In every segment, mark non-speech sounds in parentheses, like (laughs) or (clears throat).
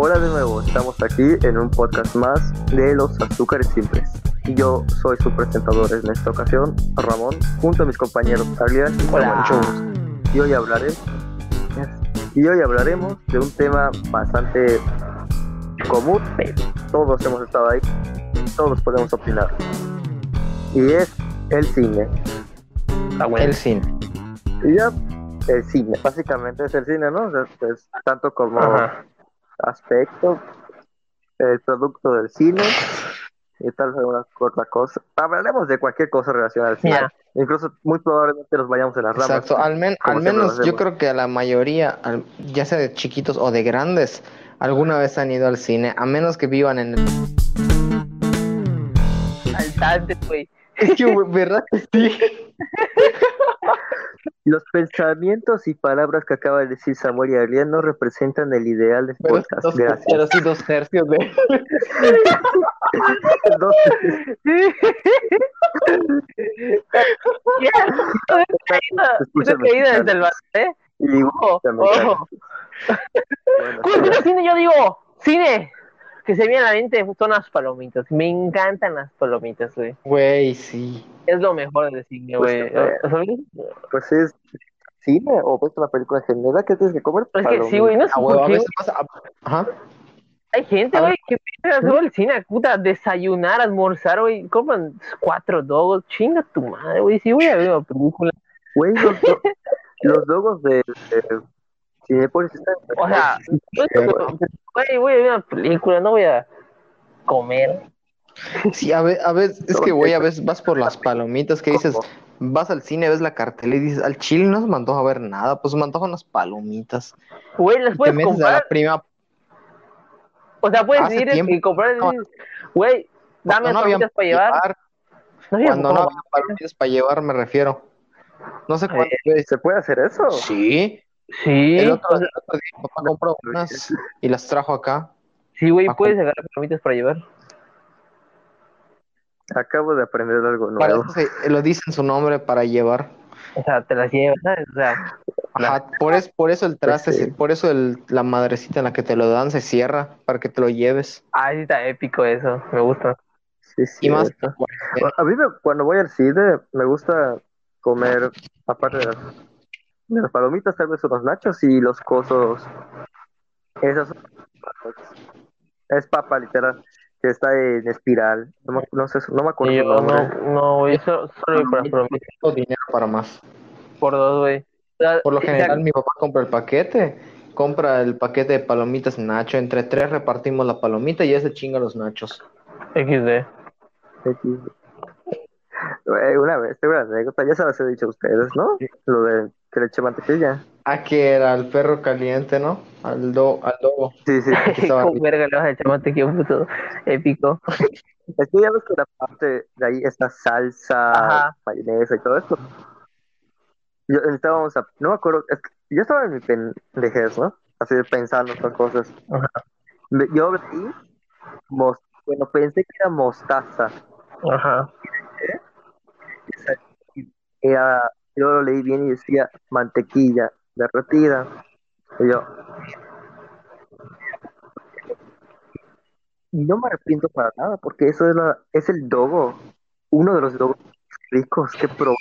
Hola de nuevo, estamos aquí en un podcast más de los azúcares simples. Yo soy su presentador en esta ocasión, Ramón, junto a mis compañeros Alias y Hola. Samuel. Y hoy hablaré y hoy hablaremos de un tema bastante común. Todos hemos estado ahí, todos podemos opinar. Y es el cine. Ah, bueno. El cine. Y ya, el cine, básicamente es el cine, ¿no? O sea, es tanto como Ajá. Aspecto, el producto del cine y tal vez alguna otra cosa. Hablaremos de cualquier cosa relacionada al cine. Incluso muy probablemente nos vayamos en las ramas. Exacto. Al, men- al menos yo creo que a la mayoría, al- ya sea de chiquitos o de grandes, alguna vez han ido al cine, a menos que vivan en el... Güey. Es que, ¿verdad que (laughs) sí? (laughs) Los pensamientos y palabras que acaba de decir Samuel y Adrián no representan el ideal de Pero, podcast. dos, Gracias. pero sí dos tercios de... (laughs) Dos- caída desde el bar, ¿eh? y Ojo, también, ojo. bueno, Cuando yo digo cine. Que se viene a la mente son las palomitas. Me encantan las palomitas, güey. Güey, sí. Es lo mejor del cine, Pues, güey. eh, pues es cine o ves una película en general que tienes que comer. Es que sí, güey. No sé A por a qué. Ajá. Hay gente, güey, que piensa solo el cine, puta, desayunar, almorzar, güey, compran cuatro dogos, chinga tu madre, güey, si voy a ver una película. Güey, los, do- (laughs) los logos de, de Cinépolis están. O sea, güey, voy a ver una película, no voy a comer. Sí, a veces, a veces, es que, güey, a veces vas por las palomitas que dices, vas al cine, ves la cartela y dices, al chile no se me antoja ver nada, pues se me antojan unas palomitas. Güey, las Te puedes a comprar, la prima... o sea, puedes ir tiempo- y comprar, no. güey, dame no palomitas para llevar. llevar, No había Cuando no había palomitas para llevar, me refiero. No sé cuántas veces. ¿Se puede hacer eso? Sí. Sí, El otro, el otro día mi papá compró unas y las trajo acá. sí, güey, puedes sacar palomitas para llevar. Acabo de aprender algo Para nuevo. eso se- lo dicen su nombre para llevar. O sea, te las llevas, ¿sabes? O sea, Ajá, por, es, por eso el traste, Pues sí. se- por eso el- la madrecita en la que te lo dan se cierra para que te lo lleves. ah, sí está épico eso, me gusta. Sí, sí. Y más, Bueno, A mí me- cuando voy al cine me gusta comer, aparte de las, de las palomitas, tal vez unos nachos y los cosos. Esas es papa literal, que está en espiral. No, me- no sé, no me acuerdo yo no, no, güey, solo, solo por las palomitas. tengo dinero para más. Por dos, güey. Por lo general, mi papá compra el paquete. Compra el paquete de palomitas Nacho. Entre tres repartimos la palomita y ese chinga los nachos. XD. X. Güey, Una vez, tengo una anécdota, ya se las he dicho a ustedes, ¿no? Lo de que le eché mantequilla. Ah, que era el perro caliente, ¿no? Al, do, al dogo. Sí, sí. (laughs) Con (laughs) verga le vas a echar mantequilla un puto épico. (laughs) Es que ya ves que la parte de ahí está salsa, Ajá. mayonesa y todo esto. Yo estábamos a, no me acuerdo, es que yo estaba en mi pendejez, ¿no? Así de pensando estas cosas. Ajá. Yo mos- bueno, pensé que era mostaza. Ajá. Era, yo lo leí bien y decía mantequilla derretida. Y yo. Y no me arrepiento para nada, porque eso es, la, es el dogo, uno de los dogos ricos que probé.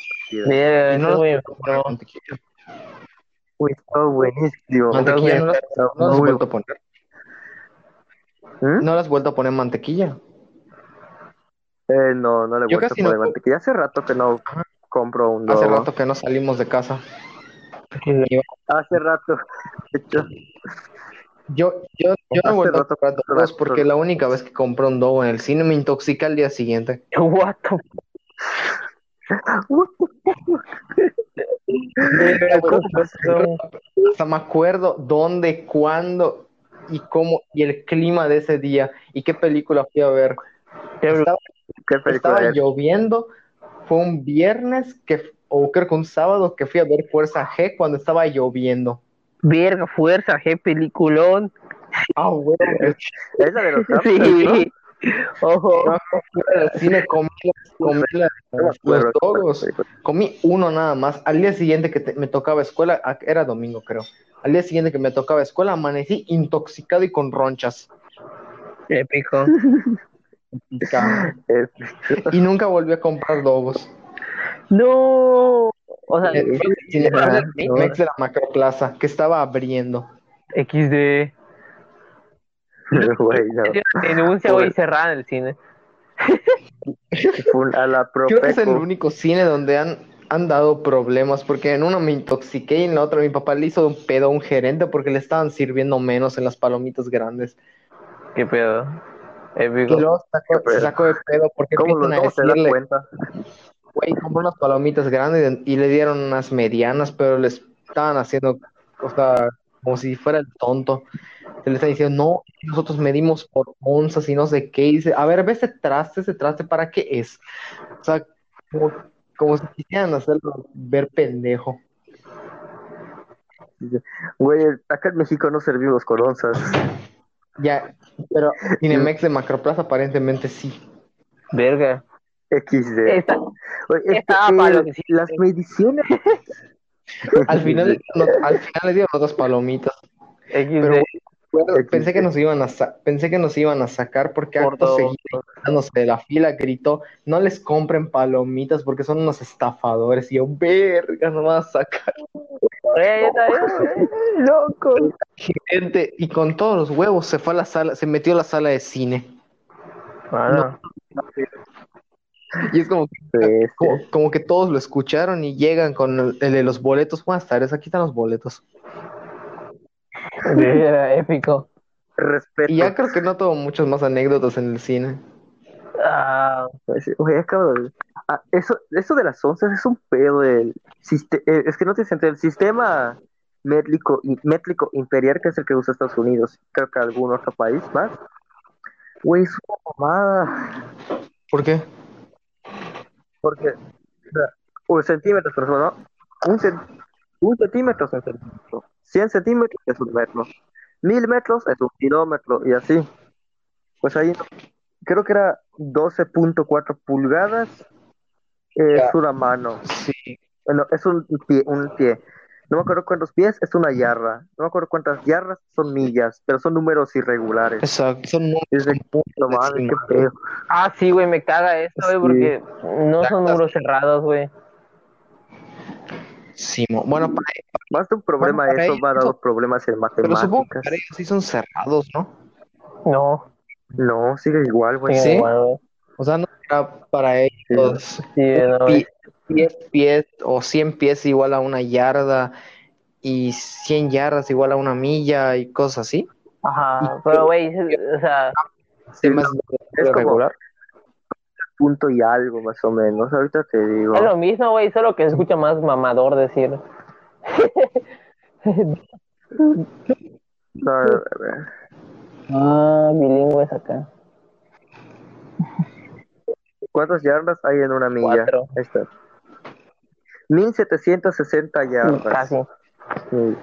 Verga, Y no no. Uy, está buenísimo. Mantequilla no Está has vuelto a poner. ¿Mm? No has vuelto a poner mantequilla. Eh, no, no le he Yo vuelto a poner mantequilla. Hace rato que no. Compro un Hace dogo. rato que no salimos de casa. Hace rato. Yo, yo, yo no he Hace vuelto a rato- comprar dogos porque la única vez que compré un dogo en el cine me intoxica al día siguiente. What the Hasta me acuerdo dónde, cuándo y cómo y el clima de ese día y qué película fui a ver. Estaba, ¿Qué película estaba es? lloviendo, fue un viernes que, o creo que un sábado que fui a ver Fuerza G cuando estaba lloviendo. Verga, fuerza, G, peliculón. Ah, güey. Es la de los. (laughs) Sí. Ojo. No, fuera del cine comí, comí la- los dogos. Comí uno nada más. Al día siguiente que te- me tocaba escuela, ah, era domingo creo. Al día siguiente que me tocaba escuela, amanecí intoxicado y con ronchas. Épico. (laughs) Y nunca volví a comprar dogos. No. O sea, Eh, no. Mex de la Macroplaza, que estaba abriendo. XD. (laughs) Güey, no. Denuncia, güey, cerrada en el cine. A la Creo que es el único cine donde han, han dado problemas, porque en uno me intoxiqué y en la otra mi papá le hizo un pedo a un gerente porque le estaban sirviendo menos en las palomitas grandes. ¿Qué pedo? Y Épico. luego pedo? se sacó de pedo porque ¿Cómo, lo, empiezan a decirle, güey, compró unas palomitas grandes y le dieron unas medianas, pero les estaban haciendo, o sea, como si fuera el tonto. Se le está diciendo, no, nosotros medimos por onzas y no sé qué. Y dice, a ver, ve ese traste, ese traste, ¿para qué es? O sea, como, como si quisieran hacerlo ver pendejo. Güey, acá en México no servimos con onzas. (laughs) Ya, pero Cinemex de Macroplaza aparentemente sí. Verga. XD. Esta- estaba para el- lo que sí. las mediciones. Al final, le dieron- al final le dieron otras palomitas. XD. Pero pensé que nos iban a pensé que nos iban a sacar porque Por acto seguido de la fila gritó no les compren palomitas porque son unos estafadores y yo verga no van a sacar (laughs) loco. gente y con todos los huevos se fue a la sala se metió a la sala de cine. Y es como, como, como que todos lo escucharon y llegan con el, el de los boletos. Buenas tardes aquí están los boletos (laughs) era épico. respeto. y ya creo que no tuvo muchas más anécdotas en el cine Ah, Güey, acabo de- Ah, eso, eso de las onzas es un pedo del siste- eh, es que no tiene sentido. El sistema métrico, métrico imperial, que es el que usa Estados Unidos, creo que algún otro país más. Güey, es una mamada. ¿por qué? Porque, o sea, un centímetro, ¿no? Un, cen- un centímetro es un centímetro. 100 centímetros es un metro. Mil metros es un kilómetro, y así. Pues ahí, creo que era 12.4 pulgadas. Es Ya. una mano. sí Bueno, es un pie, un pie. No me acuerdo cuántos pies, es una yarda. No me acuerdo cuántas yardas son millas, pero son números irregulares. exacto son números Es qué feo. ah, sí, güey, me caga esto, güey, Sí. porque no son números cerrados, güey. Sí, mo- bueno, para- Más de un problema Bueno, eso me ha dado problemas en pero supongo que matemáticas. para ellos sí son cerrados, ¿no? No, No, sigue igual, güey. sí, ¿Sí? igual. O sea, no será para ellos Sí, no, pi- 10 pies o 100 pies igual a una yarda y 100 yardas igual a una milla y cosas así. Ajá, pero güey, o sea, Se me hace es como- regular. Punto y algo, más o menos. Ahorita te digo. es lo mismo, güey, solo que se escucha más mamador decir. (laughs) Ver. Ah, bilingües acá. ¿Cuántas yardas hay en una milla? Cuatro. Ahí está. 1760 yardas. Casi. Sí.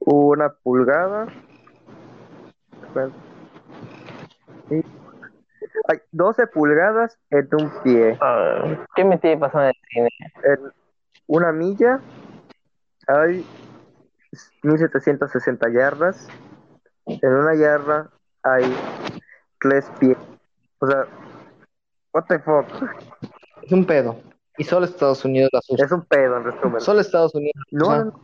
Una pulgada. Sí. Hay 12 pulgadas en un pie. Ah, ¿Qué me tiene pasando en el cine? En una milla hay 1760 yardas. En una yarda hay 3 pies. O sea, what the fuck. Es un pedo. Y solo Estados Unidos las usa. Es un pedo en resumen. Solo Estados Unidos. No, no.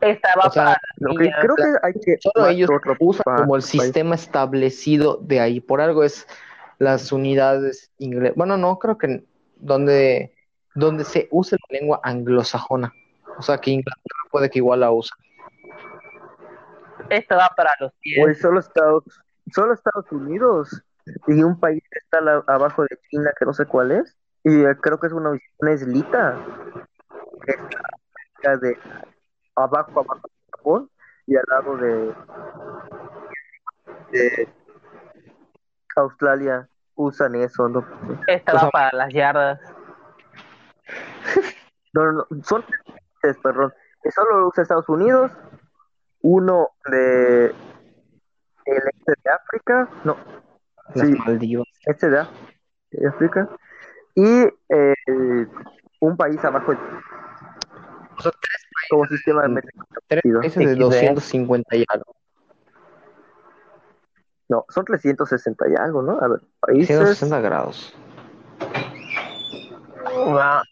Estaba O sea, Lo que creo que hay que Solo ellos usan como el país. sistema establecido de ahí. Por algo es las unidades inglesas. Bueno, no, creo que donde, donde se usa la lengua anglosajona. O sea, que Inglaterra puede que igual la usa. Esto va para los pies. Solo Estados, solo Estados Unidos y un país que está la- abajo de China que no sé cuál es y eh, creo que es una, una islita que está de abajo abajo de Japón y al lado de, de Australia usan eso no Esta o va sea- para las yardas. no, no, no, son tres, perdón solo lo usa Estados Unidos uno de el este de África no Las Sí. Maldivas. este da, de África, y eh, un país abajo Son como sistema de metro. Tres países de XD. 250 y algo. No, son 360 y algo, ¿no? A ver, países 160 grados. Va,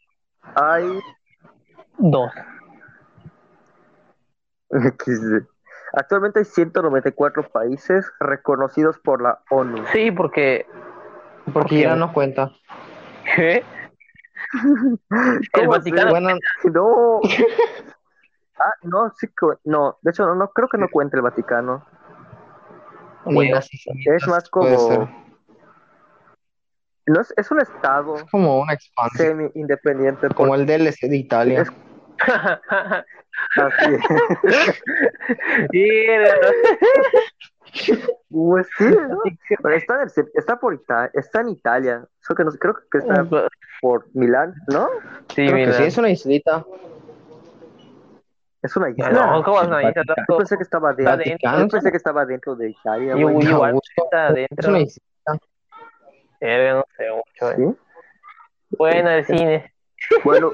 hay dos. Actualmente hay 194 países reconocidos por la ONU. Sí, porque. Porque Irán no cuenta. ¿Qué? El ¿Cómo Vaticano. Bueno, (laughs) No. (laughs) Ah, no, sí, que- no, de hecho no, no creo que no cuente el Vaticano. Es más como no es, es un estado Es como una expansión. semi independiente Como el DLC de Italia. Es- (laughs) así. Mira, Pues sí, ¿no? Pero está, en el está por Ita- está en Italia. Solo que no sé, creo que está por Milán, ¿no? Sí, Creo que mira. sí, es una islita. Es una isla. No, ¿cómo es una isla? Yo pensé que estaba dentro. Yo pensé que estaba dentro de Italia. Yo- (laughs) igual está Es adentro. una islita. Verga, no sé mucho. eh. ¿Sí? Bueno, el cine. Bueno,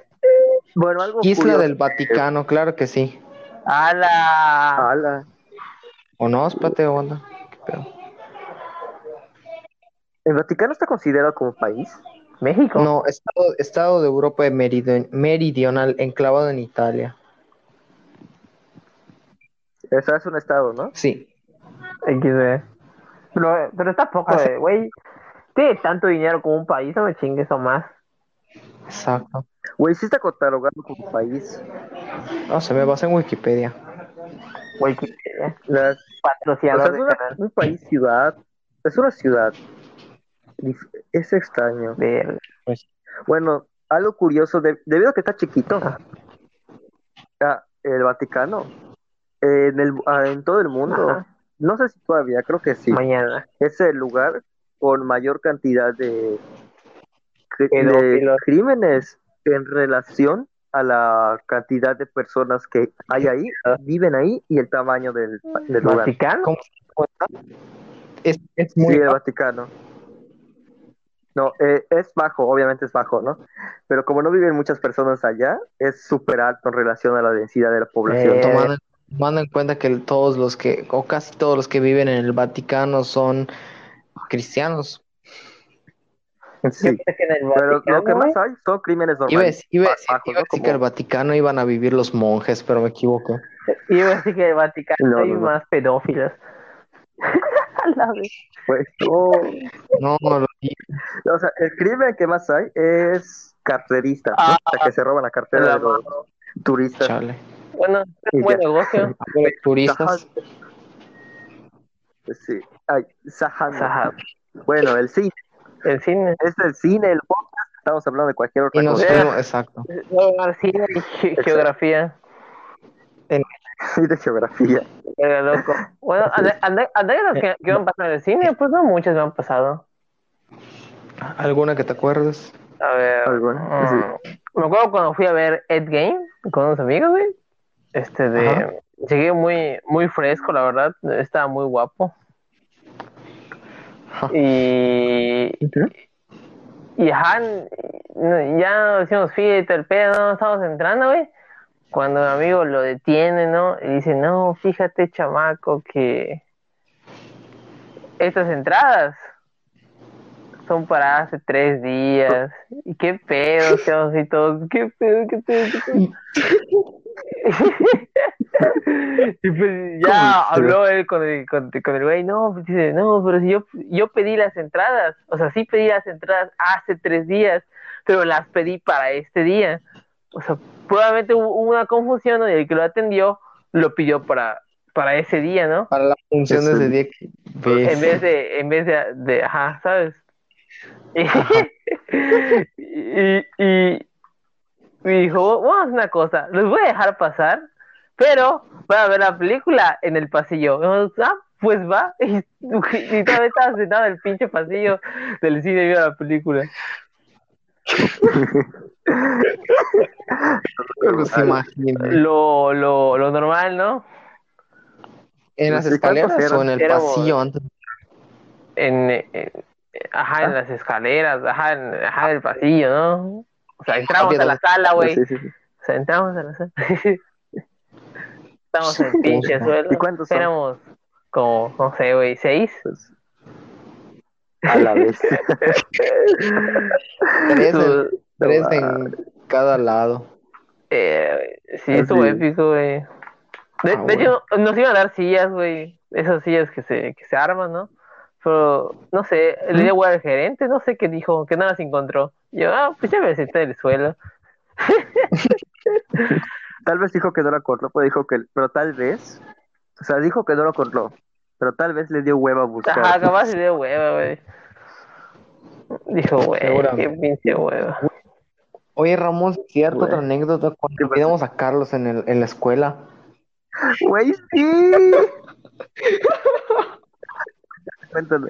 (laughs) bueno, algo Isla curioso. del Vaticano, claro que sí. ¡Hala! Ala. ¿O no? Espérate, onda. ¿Qué pedo? ¿El Vaticano está considerado como país? ¿México? No, estado, estado de Europa meridio- meridional enclavado en Italia. Eso es un estado, ¿no? Sí. XD. Pero, pero está poco, eh, güey. Tiene tanto dinero como un país, no me chingues o más. Exacto. Güey, sí está catalogado como país. No, se me basa en Wikipedia. Que Las- o patrocinador sea, es una- canal. un país ciudad. Es una ciudad. Es extraño. Verga. Bueno, algo curioso, de- debido a que está chiquito, ah, el Vaticano, en, el, ah, en todo el mundo, Ajá. no sé si todavía, creo que sí, Mañana. es el lugar con mayor cantidad de, crímenes en relación a la cantidad de personas que hay ahí, viven ahí y el tamaño del, del lugar. ¿Vaticano? ¿Cómo se cuenta? Es, es Sí, muy el bajo. Vaticano. No, eh, es bajo, obviamente es bajo, ¿no? Pero como no viven muchas personas allá, es súper alto en relación a la densidad de la población. Eh, tomando, en cuenta que todos los que, o casi todos los que viven en el Vaticano son cristianos. Sí. Pero lo que más güey, hay son crímenes Iba a normales. decir, iba a decir- bajos, iba a decir que en el Vaticano iban a vivir los monjes, pero me equivoqué. Iba a decir que en el Vaticano No, hay no, no. más pedófilos. (laughs) A la vez. pues, (laughs) No, lo o sea, el crimen que más hay es carteristas, ¿no? Ah. O sea, que se roban la cartera de los turistas. chale. Bueno, es un buen negocio. (laughs) Turistas. Sí, ay, Sahan. Sajab. Bueno, el cine, El cine. es el cine, el podcast, estamos hablando de cualquier otra Y nos cosa. fuimos, exacto. Luego al cine y ge- geografía. (laughs) Sí, de geografía. Verga, loco. Bueno, (laughs) anécdotas que, que me han pasado en el cine, pues no muchas me han pasado. ¿Alguna que te acuerdes? A ver. Alguna, mm, Me acuerdo cuando fui a ver Ed Game con unos amigos, güey. Este de. Ajá. Llegué muy, muy fresco, la verdad. Estaba muy guapo. Ajá. Y. Y ajá, n- ya hicimos fila y todo el pedo, ¿no? Estamos entrando, güey. Cuando mi amigo lo detiene, ¿no? Y dice, no, fíjate, chamaco, que estas entradas son para hace tres días. ¿Y qué pedo? Quedamos así todos, ¿qué pedo, qué pedo, qué pedo? (laughs) (laughs) y pues ya habló él con el, con, con el güey, no, pues dice, no, pero si yo, yo pedí las entradas, o sea, sí pedí las entradas hace tres días, pero las pedí para este día. O sea, probablemente hubo una confusión ¿no? y el que lo atendió lo pidió para, para ese día, ¿no? Para la función de ese día que ves. En vez de, en vez de, de ajá, ¿sabes? (laughs) (laughs) Y, y, y dijo, vamos una cosa, los voy a dejar pasar, pero voy a ver la película en el pasillo. Y nosotros, ah, pues va. (laughs) Y, y todavía estaba sentado en el pinche pasillo del cine y vio la película. Se imagina. Lo, lo, lo normal, ¿no? ¿En las Sí, ¿cuántos escaleras o en el Éramos- pasillo antes? en, en- ajá, en ¿Ah? las escaleras, ajá, en, ajá, en el pasillo, ¿no? O sea, entramos a la sala, güey. Sí, sí, sí. O sea, entramos a la sala. (laughs) Estamos en pinche ¿Y suelo. cuántos son? Éramos como, no sé, güey, seis. Pues, a la vez. (laughs) Tres, en, tres en cada lado. Eh, sí, Así. estuvo épico, güey. De, Ah, de hecho, nos iban a dar sillas, güey. Esas sillas que se, que se arman, ¿no? Pero, no sé, le dio hueá al gerente, no sé qué dijo, que no las encontró. Yo, ah, pues ya me senté en el suelo. (laughs) Tal vez dijo que no lo acordó, pero dijo que, pero tal vez, o sea, dijo que no lo acordó, pero tal vez le dio hueva a buscar. Ajá, capaz le dio hueva, güey. Dijo, güey, qué Seguramente. pinche hueva. Oye, Ramón, ¿cierto Güey. otra anécdota cuando olvidamos a Carlos en, el, en la escuela? Güey, sí. (laughs) Cuéntalo.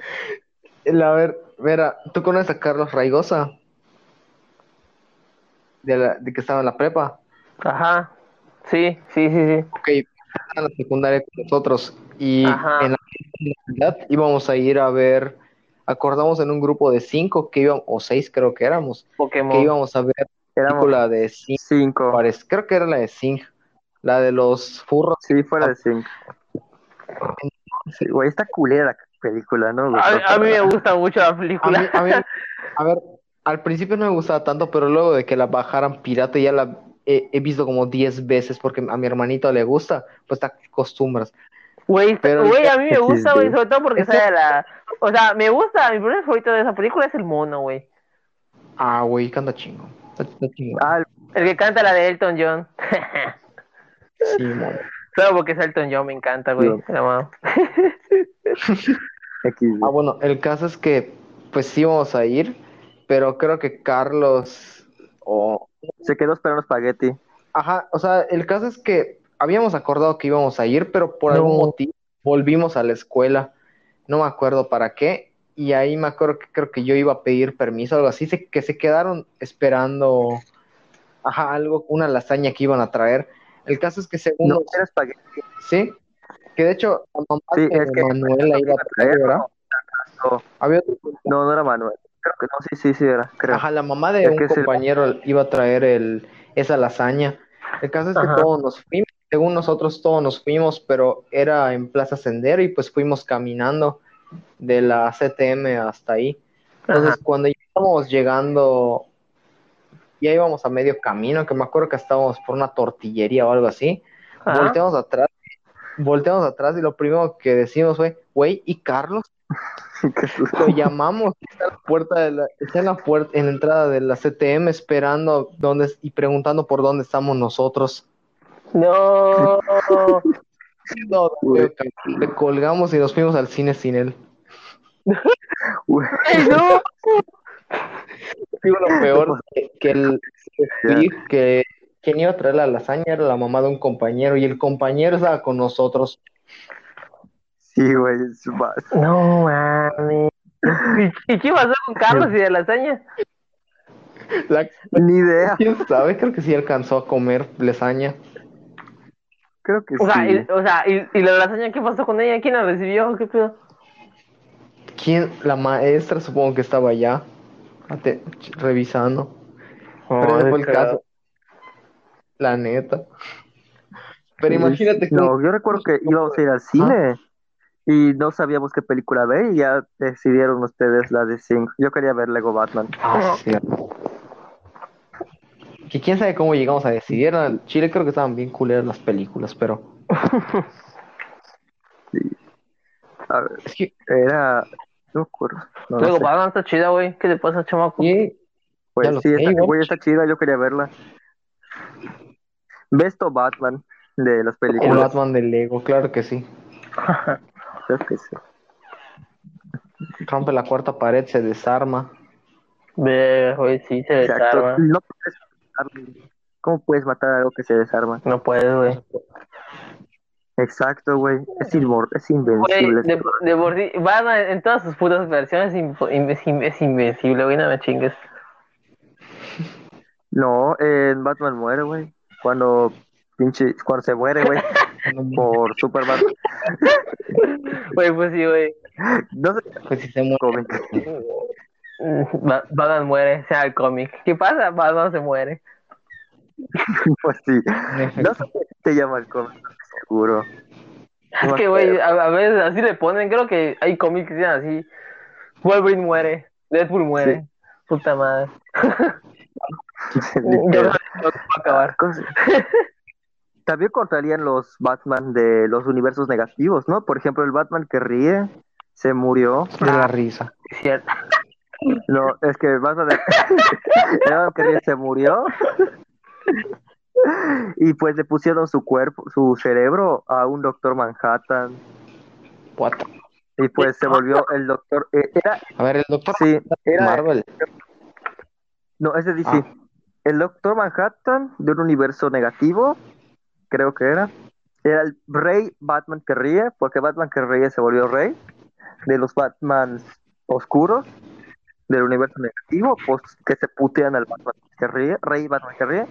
El- A ver, Vera, ¿tú conoces a Carlos Raigosa? De, la, de que estaba en la prepa. Ajá, sí, sí, sí, sí. Ok, estaba en la secundaria con nosotros. Y Ajá. en la universidad íbamos a ir a ver, acordamos en un grupo de cinco que íbamos, o seis creo que éramos, que Pokémon. íbamos a ver la película de cinco. parece- creo que era la de Sing, la de los furros. Sí, fuera de cinco. Sí, güey, está culera película, ¿no? A, a mí me gusta mucho la A mí, película. a mí- (laughs) a ver, al principio no me gustaba tanto, pero luego de que la bajaran pirata ya la he, he visto como 10 veces porque a mi hermanito le gusta, pues te acostumbras. Güey, Pero- güey, a mí me (laughs) gusta, güey, sobre todo porque sale la... O sea, me gusta, mi primer favorito de esa película es el mono, güey. Ah, güey, canta chingo. Está, está chingón. Ah, el- El que canta la de Elton John. Sí, mon. Solo (laughs) porque es Elton John, me encanta, güey. Dios. Ah, bueno, el caso es que pues sí íbamos a ir, pero creo que Carlos o Se quedó esperando espagueti. Ajá, o sea, el caso es que habíamos acordado que íbamos a ir, pero por algún motivo volvimos a la escuela. No me acuerdo para qué. Y ahí me acuerdo que creo que yo iba a pedir permiso, algo así, se- que se quedaron esperando, ajá, algo, una lasaña que iban a traer. El caso es que según No era espagueti. sí, que de hecho la mamá Sí, de es que- Manuela iba a traer, ¿verdad? No, Había otro- no, no era Manuel. Creo que no, sí, sí, sí era, creo. Ajá, la mamá de Es un el- compañero iba a traer el, esa lasaña. El caso es que Ajá. todos nos fuimos, según nosotros todos nos fuimos, pero era en Plaza Sendero y pues fuimos caminando de la CTM hasta ahí. Entonces, Ajá. cuando ya íbamos llegando, ya íbamos a medio camino, que me acuerdo que estábamos por una tortillería o algo así, Ajá. volteamos atrás, volteamos atrás y lo primero que decimos fue, güey, ¿y Carlos? (laughs) Lo llamamos, está en la puerta de la, está en la puerta, en la entrada de la CTM esperando dónde y preguntando por dónde estamos nosotros. No. No, le colgamos y nos fuimos al cine sin él. Güey, ¡Ey, no! Digo, lo peor (laughs) que, que el que quien iba a traer la lasaña era la mamá de un compañero y el compañero estaba con nosotros. Sí, güey, es más. No, mames. ¿Y, y qué pasó con Carlos y de lasaña? La- Ni idea. ¿Quién sabe? Creo que sí alcanzó a comer lasaña. Creo que O sea, sí. y, o sea, y, y la lasaña, ¿qué pasó con ella? ¿Quién la recibió? ¿Qué pedo? ¿Quién? La maestra supongo que estaba allá revisando. Pero ese fue el caso. La neta. Pero imagínate que No, yo recuerdo que íbamos a ir al cine y no sabíamos qué película ver y ya decidieron ustedes la de Sing. Yo quería ver Lego Batman. Ah, sí, cierto. Que quién sabe cómo llegamos a decidir. En Chile creo que estaban bien culeras las películas, pero (laughs) A ver, es que era. No me acuerdo. No, sé. Batman está chida, güey. ¿Qué le pasa, chamaco? sí, Pues ya sí, igual. güey, está chida, yo quería verla. Besto Batman de las el películas. Batman de Lego, claro que sí. (laughs) Creo que sí. Rompe la cuarta pared, se desarma. Ve, güey, sí, se Exacto. desarma. No puedes matar- ¿Cómo puedes matar algo que se desarma? No puedes, güey. Exacto, güey. Es, es invencible. de, de por sí, Batman en todas sus putas versiones es, in- invencible, güey, no me chingues. No, en Batman muere, güey. Cuando pinche, cuando se muere, güey, (laughs) por Superman. Güey, pues sí, güey. No sé Pues si se muere. Batman muere, sea el cómic. ¿Qué pasa? Batman se muere. (laughs) Pues sí. No sé qué se llama el cómic, seguro. Es que, güey, a, a veces así le ponen. Creo que hay cómics que dicen así: Wolverine muere, Deadpool muere. Puta madre. (laughs) (laughs) No acabar. (laughs) (laughs) También contarían los Batman de los universos negativos, ¿no? Por ejemplo, el Batman que ríe se murió. De la risa. Cierto. No, es que el Batman, de- el Batman que ríe se murió. Y pues le pusieron su cuerpo, su cerebro a un Doctor Manhattan. What? Y pues se volvió el Doctor. eh, Era, A ver, el doctor sí, era. Marvel. No, ese DC. Ah. El Doctor Manhattan de un universo negativo, creo que era. Era el rey Batman que ríe, porque Batman que ríe se volvió rey de los Batmans oscuros del universo negativo, pues que se putean al Batman que ríe, rey Batman que ríe,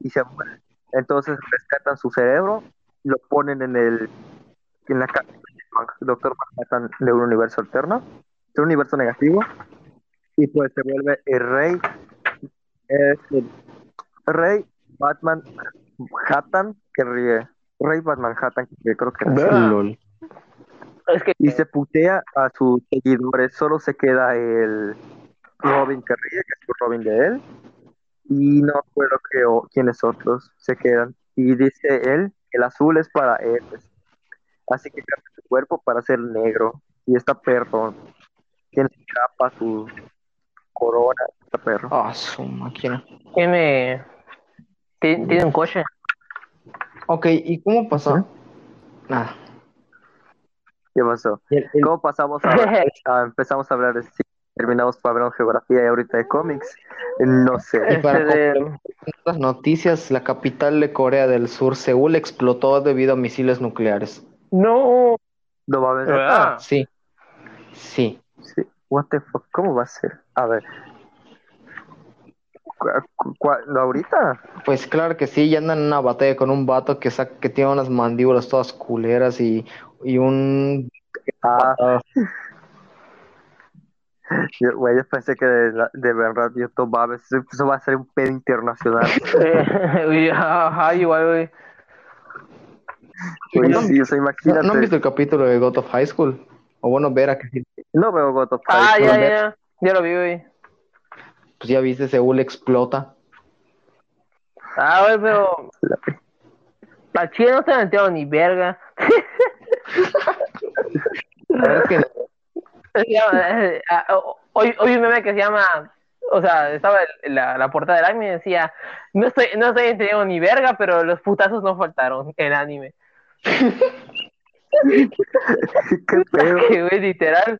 y se mueren. Entonces rescatan su cerebro, lo ponen en el en la casa del Doctor Manhattan de un universo alterno, de un universo negativo, y pues se vuelve el rey es el rey Batman Manhattan que ríe. Rey Batman Manhattan que creo que. LOL. Es que. Y se putea a sus seguidores. Solo se queda el Robin que ríe, que es el Robin de él. Y no recuerdo que, o, quiénes otros se quedan. Y dice él que el azul es para él. Así que cambia su cuerpo para ser negro. Y está perro. Tiene su capa, su corona. Está perro. Ah, su máquina. Tiene. ti- Tiene un coche. Ok, ¿y cómo pasó? Nada. ¿Qué pasó? El- el- ¿Cómo pasamos a, (laughs) a- empezamos a hablar de cine? Terminamos para hablar de geografía y ahorita de cómics. No sé. Y para Este de- las noticias, la capital de Corea del Sur, Seúl, explotó debido a misiles nucleares. No. No va a haber. Sí. Sí. Sí. What the fuck? ¿Cómo va a ser? A ver. ¿Cu- cu- cu- ¿no ahorita? Pues claro que sí, ya andan en una batalla con un vato que, sa- que tiene unas mandíbulas todas culeras y, y un... Ah, (laughs) yo, güey, yo pensé que de, la- de verdad YouTube va a, ver- eso va a ser un pedo internacional. (laughs) (laughs) Ajá, igual, güey. ¿No- sí, o sea, ¿No, imagínate. no han visto el capítulo de God of High School? O bueno, ver a que sí, No veo God of Ah, High ya, ya, ya. Ya lo vi, güey. pues ya viste, Seúl explota. Ah, güey, pero. La chile no se metió ni verga. La verdad es que eh, ah, Hoy, hoy un meme que se llama. O sea, estaba en la, la portada del anime y decía: No estoy, no estoy entendiendo ni verga, pero los putazos no faltaron en anime. (laughs) (laughs) Qué pedo. Que, güey, literal.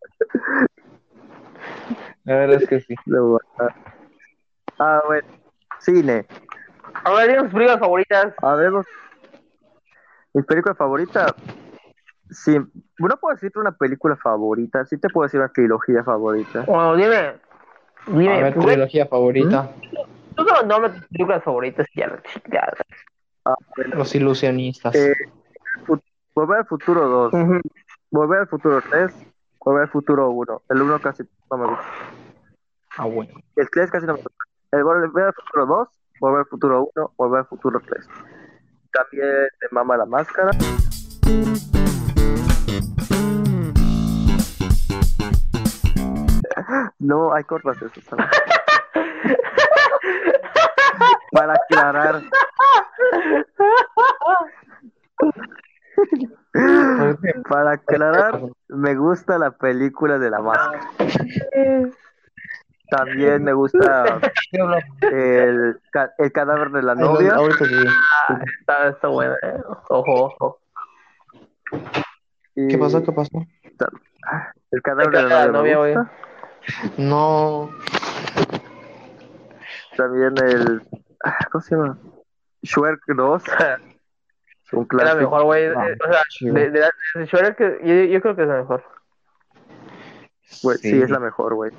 la verdad es que sí. No, ah. Ah, bueno. Cine. Ahora tienen sus películas favoritas. A ver, vos- mi película favorita. Sí, no puedo decirte una película favorita, sí te puedo decir una trilogía favorita. Bueno, dime. Dime, A ver, güey, trilogía favorita. tú solo nombres tus películas favoritas y ya la chingada. Ah, bueno, Los ilusionistas. eh, Volver al futuro 2, Ujú. Volver al futuro 3, Volver al futuro 1. El 1 casi no me gusta. Ah, bueno. El 3 casi no me gusta. El Volver al futuro 2, Volver al futuro 1, Volver al futuro 3. También de Mama la Máscara. No, hay cortas eso. ¿sabes? (laughs) Para aclarar. (laughs) Para aclarar, me gusta la película de la máscara. (laughs) También me gusta el, el cadáver de la novia. Sí. Está, está buena, eh. Ojo, ojo. y ¿Qué pasó? ¿Qué pasó? El cadáver El de la cadáver de la novia. me gusta. No. También el. ah, ¿Cómo se llama? Shrek 2. (laughs) La clásico. mejor, güey. Ah, Eh, O sea, chido. de, de la de que- yo, yo creo que es la mejor. Güey, sí. es la mejor, güey.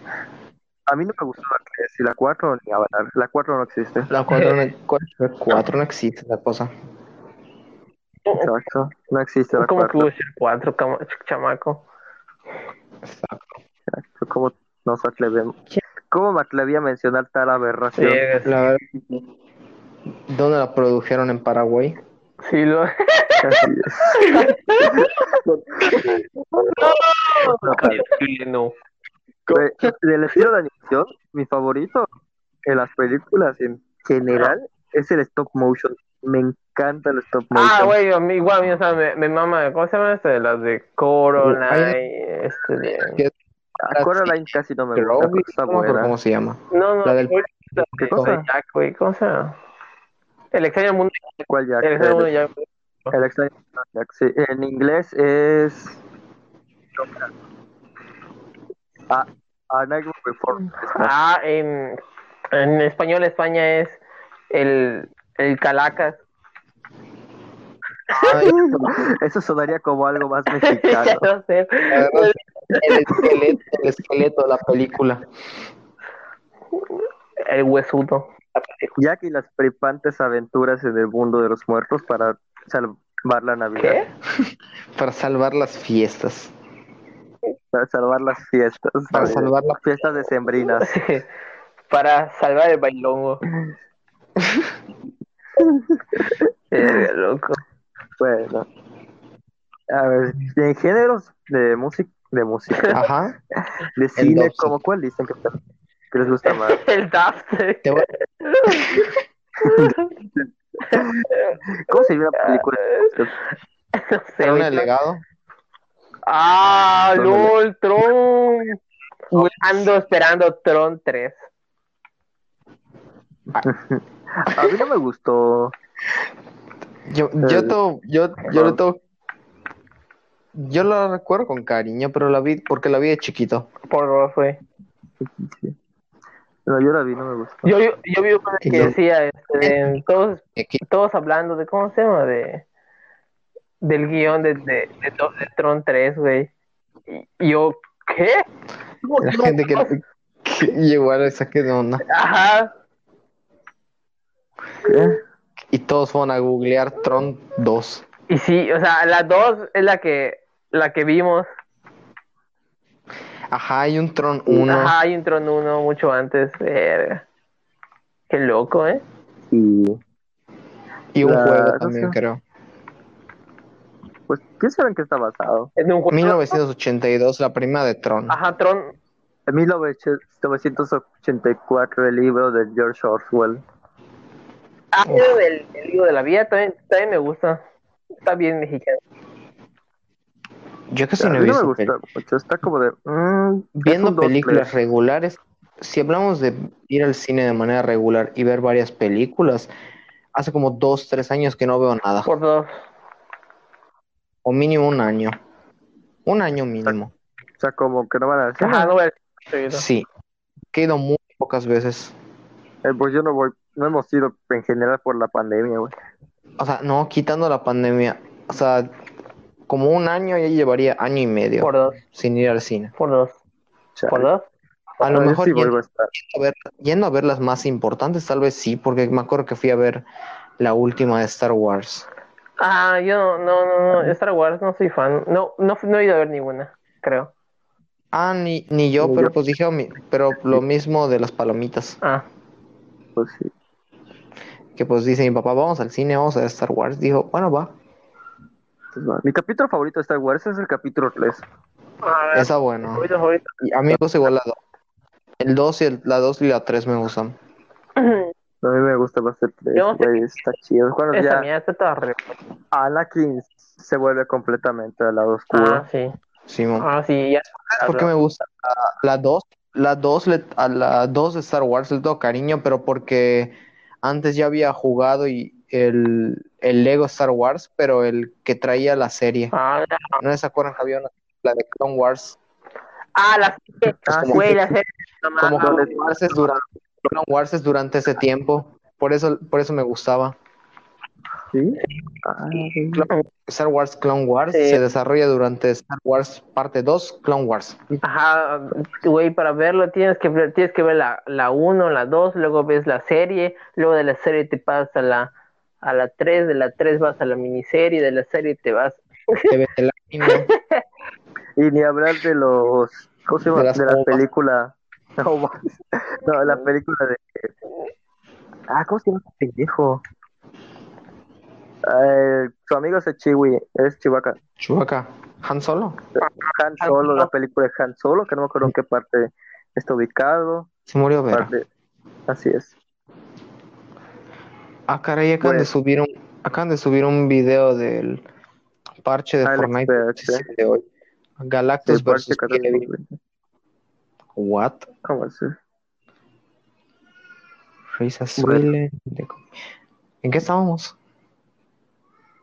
A mí no me gustó la 3 y la 4 ni Avatar. La 4 no existe. La 4 no, cuatro no existe la cosa. Exacto. No existe la ¿Cómo que cuarta. hubo el 4, chamaco? Exacto. ¿Cómo nos atrevemos? ¿Cómo me atreví a mencionar tal aberración? Sí, La verdad, ¿dónde la produjeron en Paraguay? Sí lo... (laughs) Así es. no. De- del estilo de animación, mi favorito en las películas en general es el stop motion. Me encanta el stop motion. Ah, güey, a mí, igual a o sea, me, me mama, ¿cómo se llama este? De las de Coraline, este de... Ah, Coraline casi no me gusta, no. ¿Cómo se llama? No, no, La del- ¿Qué de cosa? Jack, güey, ¿cómo se llama? El extraño mundo, ¿Cuál Jack? el extraño mundo El, de Jack. el extraño Jack, sí. En inglés es. Ah, A Nightmare Before Christmas. Ah, en, en español España es el, el Calacas. Ay, Eso sonaría como algo más (laughs) mexicano. no sé. el esqueleto, el esqueleto de la película. El huesudo. Jack y las prepantes aventuras en el mundo de los muertos para salvar la Navidad. ¿Qué? (laughs) Para salvar las fiestas. Para salvar las fiestas. Para ¿sabes? salvar la Fiestas decembrinas. (laughs) Para salvar el bailongo. (laughs) Eh, loco. Bueno. A ver, en géneros de música, de música, Ajá. de cine, como cuál dicen que, que les gusta más? El Daft. Te voy- (laughs) ¿Cómo se llama la película? No sé, ¿Era un legado? Ah. LOL, Tron. Ando esperando Tron 3. A mí no me gustó. Yo, yo, to- yo, yo lo tengo- Yo lo recuerdo con cariño, pero la vi porque la vi de chiquito. Por dos, No, yo la vi, no me gustó. Yo, yo, yo vi una que decía, este, en todos, aquí- todos hablando de, ¿cómo se llama? De, del guion de, de, de, de Tron 3, güey. Y yo, ¿qué? ¿Cómo La que no? gente que, (laughs) que igual le saqué de onda. Ajá. ¿Qué? Y todos fueron a googlear Tron 2. Y sí, o sea, la 2 es la que, la que vimos. Ajá, hay un Tron 1. Ajá, hay un Tron 1 mucho antes. Verga. Qué loco, ¿eh? Y Y un La- juego no también, sé. creo. pues, ¿quién sabe en qué está basado? En un juego. 1982, la prima de Tron. Ajá, Tron. En 1984, el libro de George Orwell. Ah, el el libro de la vida también, también me gusta. Está bien mexicano. Yo casi no he no me visto gusta mucho, está como de... mm, Viendo películas regulares, si hablamos de ir al cine de manera regular y ver varias películas, hace como dos, tres años que no veo nada. Por dos. O mínimo un año. Un año mínimo. O sea, como que no van a decir. Ajá, no voy a decir. Sí. Que he ido muy pocas veces. Eh, pues yo no voy, no hemos ido en general por la pandemia, güey. O sea, no, quitando la pandemia. O sea, como un año ya llevaría año y medio Por dos. sin ir al cine. Por dos. Chale. Por dos. A lo mejor sí yendo, vuelvo a estar. a ver, yendo a ver las más importantes, tal vez sí, porque me acuerdo que fui a ver la última de Star Wars. Ah, yo no, no, no, no, Star Wars no soy fan. No, no, no he ido a ver ninguna, creo. Ah, ni, ni yo, Ni pero yo. pues dije, pero lo mismo de las palomitas. Ah, Pues sí. Que pues dice mi papá, vamos al cine, vamos a ver Star Wars. Dijo, bueno, va. Pues va. Mi capítulo favorito de Star Wars es el capítulo 3. a ver, Esa bueno. favorito, favorito. Y a mí me gusta igual la 2. El 2 y el, la 2 y la 3 me gustan. (clears throat) A mí me gusta más el 3, Yo no sé güey, está chido. Cuando Esa ya está toda re... Anakin se vuelve completamente al lado oscuro. Ah, sí. Simón. Ah, sí, ya. ¿Por qué me gusta? La- La 2, la 2 le- a la 2 de Star Wars le tengo cariño, pero porque antes ya había jugado y el, el Lego Star Wars, pero el que traía la serie. Ah, la- ¿No se acuerdan que había una la de Clone Wars? ah, la serie. Ah, Güey, sí. la serie. Como. Clone Wars es durante, Clone Wars es durante ese tiempo. Por eso, por eso me gustaba. ¿Sí? Ah, sí. Star Wars Clone Wars Sí. se desarrolla durante Star Wars parte 2, Clone Wars. Ajá, güey, para verlo tienes que ver, tienes que ver la, la 1, la 2, luego ves la serie, luego de la serie te pasas a la, a la 3, de la 3 vas a la miniserie, de la serie te vas. Te ves el anime. (laughs) Y ni hablar de los. ¿Cómo se llama? De De, las la ovas. película. (laughs) No, no, la película de. Ah, ¿cómo se llama este pendejo? Eh, su amigo es el Chiwi, es Chihuahua. Chewbacca. Han Solo. Han Solo, la película de Han Solo, que no me acuerdo en qué parte está ubicado. Se murió Vera. Parte- Así es. Ah, caray, acaban de Pues- subir un, acaban de subir un video del parche de Alex Fortnite Perch, sí, de hoy. Galactus que- Kevin. What? ¿Cómo así? Risa Bueno. ¿En qué estábamos?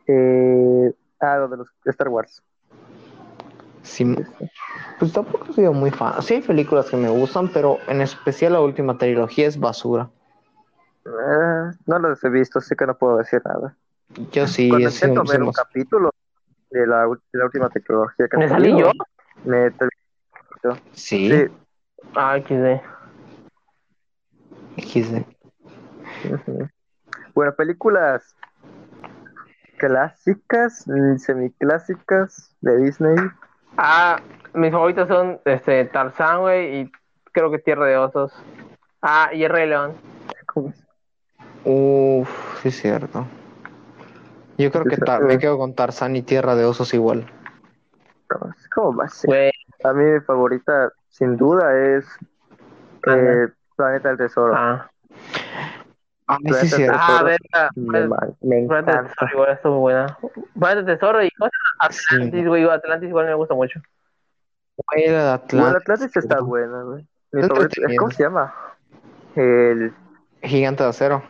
Eh, ah, lo de los Star Wars. Sí, pues tampoco he sido muy fan. Sí hay películas que me gustan, pero en especial la última trilogía es basura. Eh, no los he visto, así que no puedo decir nada. Yo sí, Cuando intento ver un capítulo de la, ul- de la última tecnología que ¿Me salí yo? me. Sí, Sí. Ah, XD. XD. Bueno, películas clásicas, mm, semiclásicas de Disney. Ah, mis favoritos son este Tarzán, güey, y creo que Tierra de Osos. Ah, y el Rey León. ¿Cómo es? Uf, sí es cierto. Yo creo que Tar- me quedo con Tarzán y Tierra de Osos igual. ¿Cómo va a ser? A mí mi favorita, sin duda, es eh, Planeta del Tesoro. ah. Ah, sí es Planeta cierto. Ah, verga. Me, me Planeta del encanta. Tesoro igual está muy buena. Planeta del Tesoro y. Atlantis, güey. Atlantis igual me gusta mucho. Güey, el Bueno, Atlantis, Atlantis está buena, güey. Mi Está favorito, entretenido. ¿Cómo se llama? El, Gigante de acero.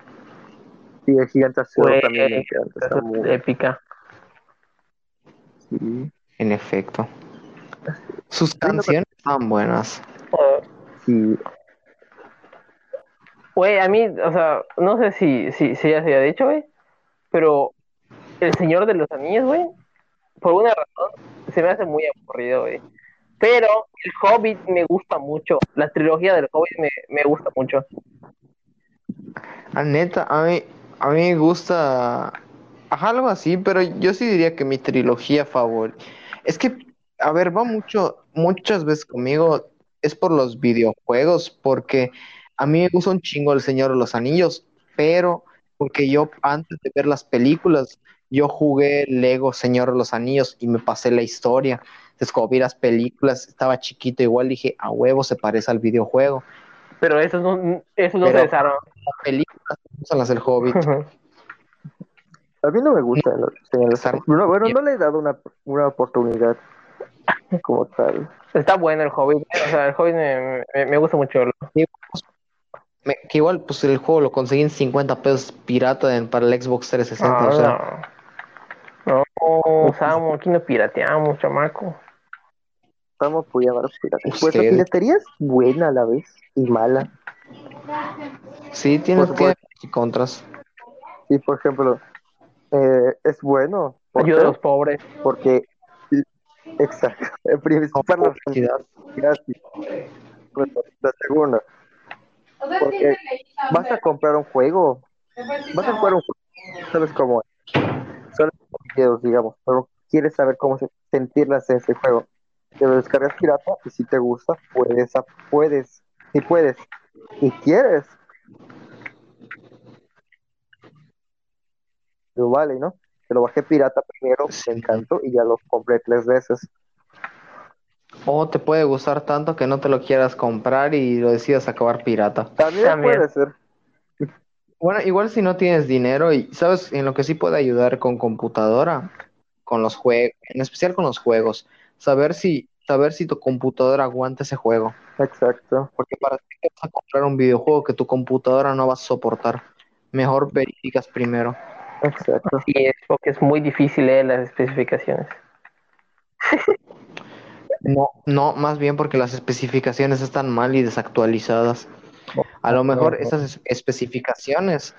Sí, el gigante azul Güey, también me encanta. Está Esa muy es épica. sí, En efecto. Sus canciones están buenas. Oh, sí. Güey, a mí, o sea, no sé si, si, si ya se había dicho, güey, pero El Señor de los Anillos, güey, por una razón, se me hace muy aburrido, güey. Pero el Hobbit me gusta mucho, la trilogía del Hobbit me, me gusta mucho. Ah, neta, a mí, a mí me gusta algo así, pero yo sí diría que mi trilogía favorita. Es que, a ver, va mucho, muchas veces conmigo, es por los videojuegos, porque a mí me gusta un chingo El Señor de los Anillos, pero porque yo antes de ver las películas, yo jugué Lego Señor de los Anillos y me pasé la historia. Vi las películas, estaba chiquito, igual dije, a huevo se parece al videojuego. Pero esos no, esos no Pero- se desarrollan. Las películas son las del Hobbit. A mí no me. Está- No, bueno, no le he dado una, una oportunidad como tal. Está bueno el Hobbit, o sea, el Hobbit me, me, me gusta mucho. Me- que igual, pues el juego lo conseguí en 50 pesos pirata en- para el Xbox 360. o sea, Ah, no, no, Samu, aquí no pirateamos, chamaco. Estamos apoyando a los piratas. Pues la Ustedes. piratería es buena a la vez y mala. sí, tiene, Por tiene pros y contras. Y por ejemplo, eh, es bueno. ¿Por Ayuda a los pobres. Porque, exacto, (laughs) en principal la Publicidad. gratis. Bueno, la segunda, Porque vas a comprar un juego, vas a jugar un juego, sabes cómo es. Son videos, digamos, pero quieres saber cómo se, sentirlas en ese juego. Te lo descargas pirata y si te gusta, puedes, puedes, si puedes y quieres. Lo vale, ¿no? Te lo bajé pirata primero, Sí. me encantó y ya lo compré tres veces. O te puede gustar tanto que no te lo quieras comprar y lo decidas acabar pirata. También, También. puede ser. Bueno, igual si no tienes dinero y sabes en lo que sí puede ayudar con computadora, con los juegos, en especial con los juegos, saber si saber si tu computadora aguanta ese juego, Exacto. porque para qué vas a comprar un videojuego que tu computadora no va a soportar. Mejor verificas primero. Exacto. Y es porque es muy difícil leer las especificaciones. No, no, más bien porque las especificaciones están mal y desactualizadas. A lo mejor esas es- especificaciones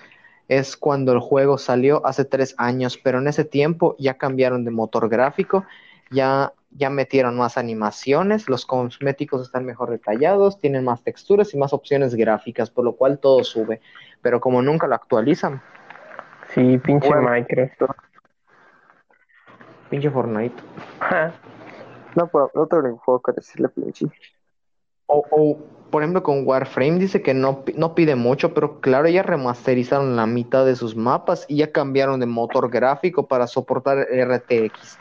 es cuando el juego salió hace tres años, pero en ese tiempo ya cambiaron de motor gráfico, ya, ya metieron más animaciones, los cosméticos están mejor detallados, tienen más texturas y más opciones gráficas, por lo cual todo sube. Pero como nunca lo actualizan, Sí, pinche Bueno. Minecraft. Pinche Fortnite. No, pero no tengo ningún juego que decirle pinche. O, o, por ejemplo, con Warframe dice que no, no pide mucho, pero claro, ya remasterizaron la mitad de sus mapas y ya cambiaron de motor gráfico para soportar RTX,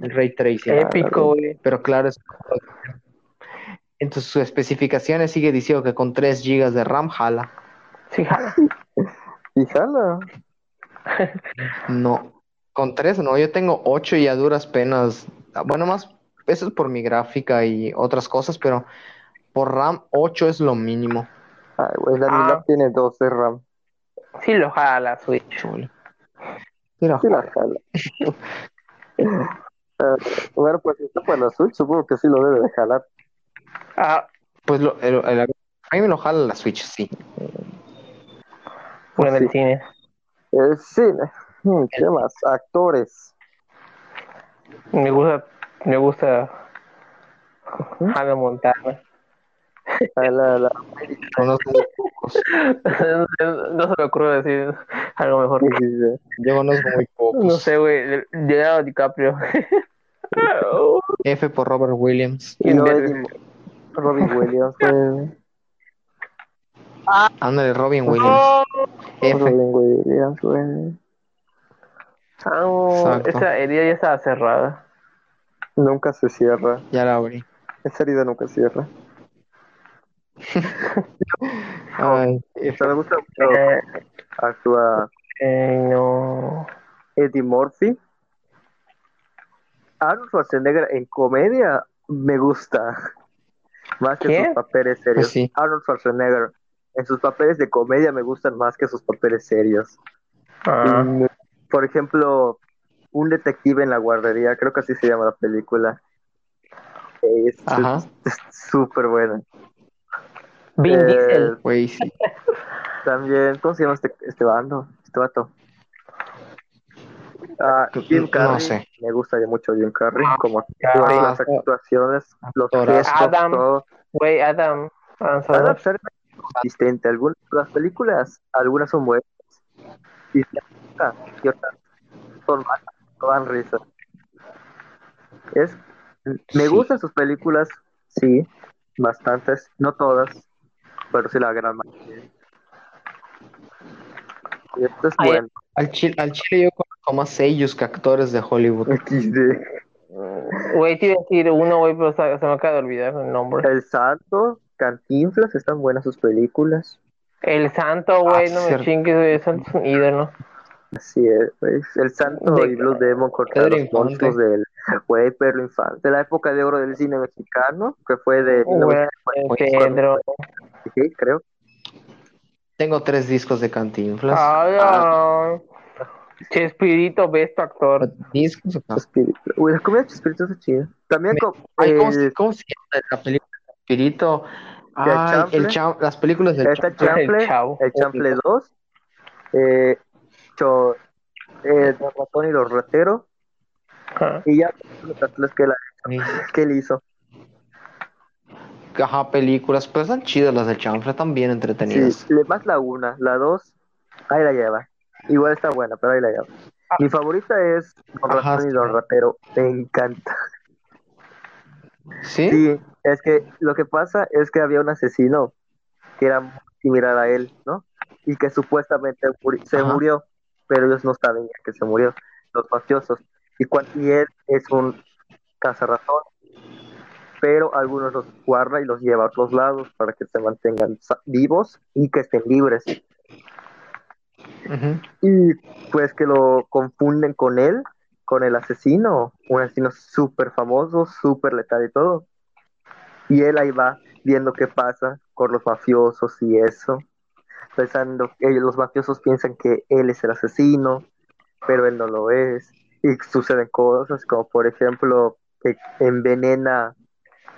el Ray Tracing. Épico, güey. Pero claro, es... en sus especificaciones sigue diciendo que con 3 GB de RAM jala. Sí, jala. (laughs) Y jala. No, con 3 no, yo tengo 8 y a duras penas. Bueno, más, eso es por mi gráfica y otras cosas, pero por RAM 8 es lo mínimo. Ay, güey, la Ah. mía tiene 12 RAM. Sí lo jala la Switch. Chule. Mira, Sí la jala. (laughs) Ah, (laughs) bueno, pues si está para la Switch, supongo que sí lo debe de jalar. Ah, Pues lo, el, el- a mí me lo jala la Switch, sí. bueno, el Sí. cine. El cine. ¿Qué más? Actores. Me gusta, me gusta Hannah Montana. Ah, la- la- Conozco muy (laughs) pocos. no se me ocurre decir algo mejor. sí, sí, sí. Yo conozco muy pocos. No sé, güey. Leonardo DiCaprio. F por Robert Williams. Y no Robin Williams, güey. Ándale, Robin Williams. F. Robin Williams, güey. ah, esa herida ya estaba cerrada. Nunca se cierra. Ya la abrí. Esa herida nunca cierra. (laughs) Ay. Pero me gusta mucho Eh, actúa eh, no. Eddie Murphy. Arnold Schwarzenegger en comedia me gusta. Más que sus papeles serios. Pues sí. Arnold Schwarzenegger. En sus papeles de comedia me gustan más que sus papeles serios. Ah, Por ejemplo, Un detective en la guardería, creo que así se llama la película. Es (laughs) súper buena. Vin Eh, Diesel. Güey, sí. (laughs) También, ¿cómo se llama este, este bando? Este vato. Ah, Jim No Carrey. sé. Me gusta ya mucho Jim Carrey, como actúa, Carrey. las actuaciones, los gestos, Adam. todo. Güey, Adam. Adam es consistente. Algunas las películas, algunas son buenas y, y otras son malas, no dan risa. Es, me Sí. gustan sus películas, sí, bastantes, no todas, pero sí la gran mayoría. Y esto es Ay, bueno. Al chile, al chile yo conozco más sellos que actores de Hollywood. (laughs) XD. Güey, te iba a decir uno, güey, pero se, se me acaba de olvidar el nombre. El Santo, Cantinflas, están buenas sus películas. El Santo, güey, Ah, no me chingues, güey. El Santo es un ídolo. Así es, pues, El Santo De- y Blue Demon Pedro los monstruos del güey Pedro Infante. De la época de oro del cine mexicano, que fue de Güey, 1946, Pedro. Creo. Tengo tres discos de Cantinflas. Ah, no. Chespirito, ves tu actor. ¿Discos o qué? Espíritu. Uy, la comida de Chespirito está chida. También con Ay, ¿cómo, el- se, cómo se llama la película de Espirito? Ay, Chample? el las películas del está Chample. El Chavo. el Chample 2, eh, cho, eh, Don Ratón y los Rateros, y ya las que, la, que él hizo. Ajá, películas, pero están chidas las del Chample, están bien entretenidas. Sí, más la una, la dos, ahí la lleva. Igual está buena, pero ahí la lleva. Mi favorita es Don Ajá, Ratón y Rateros, me encanta. ¿Sí? Sí, es que lo que pasa es que había un asesino que era muy similar a él, ¿no? Y que supuestamente muri- se Ajá. murió, pero ellos no saben que se murió, los mafiosos. Y, cuan- y él es un cazarratón, pero algunos los guarda y los lleva a otros lados para que se mantengan vivos y que estén libres. Y pues que lo confunden con él, con el asesino, un asesino súper famoso, súper letal y todo. Y él ahí va viendo qué pasa con los mafiosos y eso, pensando que ellos, los mafiosos piensan que él es el asesino, pero él no lo es. Y suceden cosas como por ejemplo que envenena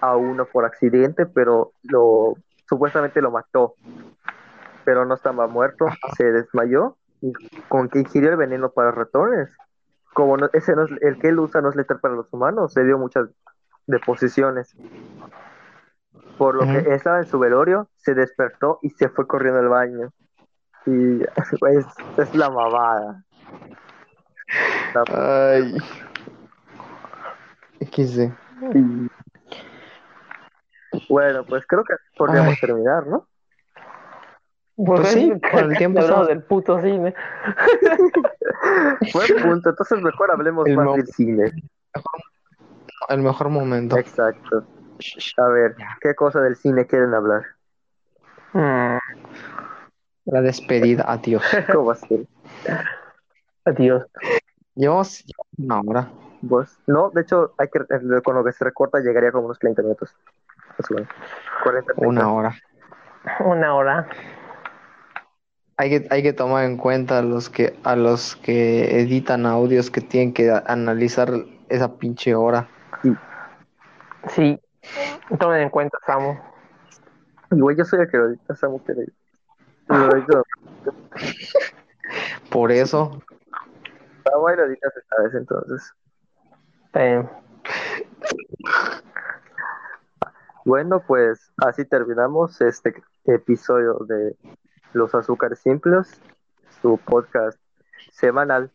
a uno por accidente, pero lo supuestamente lo mató, pero no estaba muerto, se desmayó y con que ingirió el veneno para ratones. Como no- ese no es, el que él usa no es letal para los humanos, se dio muchas deposiciones. Por lo Ujú. que estaba en su velorio, se despertó y se fue corriendo al baño. Y (laughs) es la mamada. Ay. XD. Y- Bueno, pues creo que podríamos Ay. terminar, ¿no? Pues sí, por el tiempo estamos- del puto cine. (laughs) Buen punto. Entonces mejor hablemos El más del cine. El mejor momento. Exacto. A ver, ¿qué cosa del cine quieren hablar? Mm, La despedida. Adiós. (laughs) ¿Cómo así? adiós. Llevamos una hora. ¿Vos? No, de hecho, hay que, con lo que se recorta llegaría como unos 30 minutos. Más o menos. 40 30. Una hora. Una hora. Hay que, hay que tomar en cuenta a los que a los que editan audios que tienen que analizar esa pinche hora. Sí. Tomen en cuenta, Samu. Güey, yo soy el que lo edita, Samu, que lo edita. Lo edito. (laughs) Por eso, Samu ahí lo editas esta vez, entonces. Eh, Bueno, pues así terminamos este episodio de Los Azúcares Simples, su podcast semanal,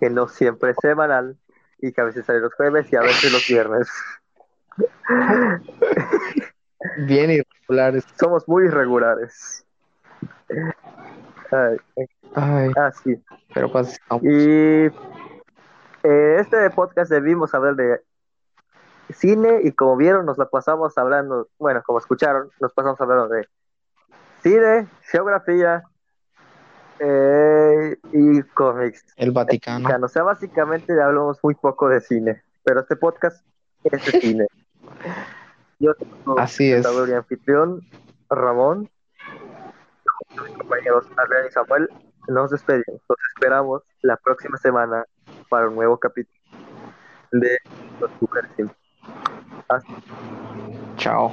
que no siempre es semanal, y que a veces sale los jueves y a veces los viernes. (laughs) bien irregulares. Somos muy irregulares. Ay, Ay, ah, sí. pero pues. Y eh, este podcast debimos hablar de cine y como vieron nos la pasamos hablando, bueno, como escucharon, nos pasamos hablando de cine, geografía eh, y cómics. el Vaticano. O sea, básicamente hablamos muy poco de cine, pero este podcast es de cine. (laughs) Yo soy Así es. y anfitrión, Ramón, mis compañeros Adrián y Samuel, nos despedimos. Los esperamos la próxima semana para un nuevo capítulo de Los Super Simples. Hasta Chao.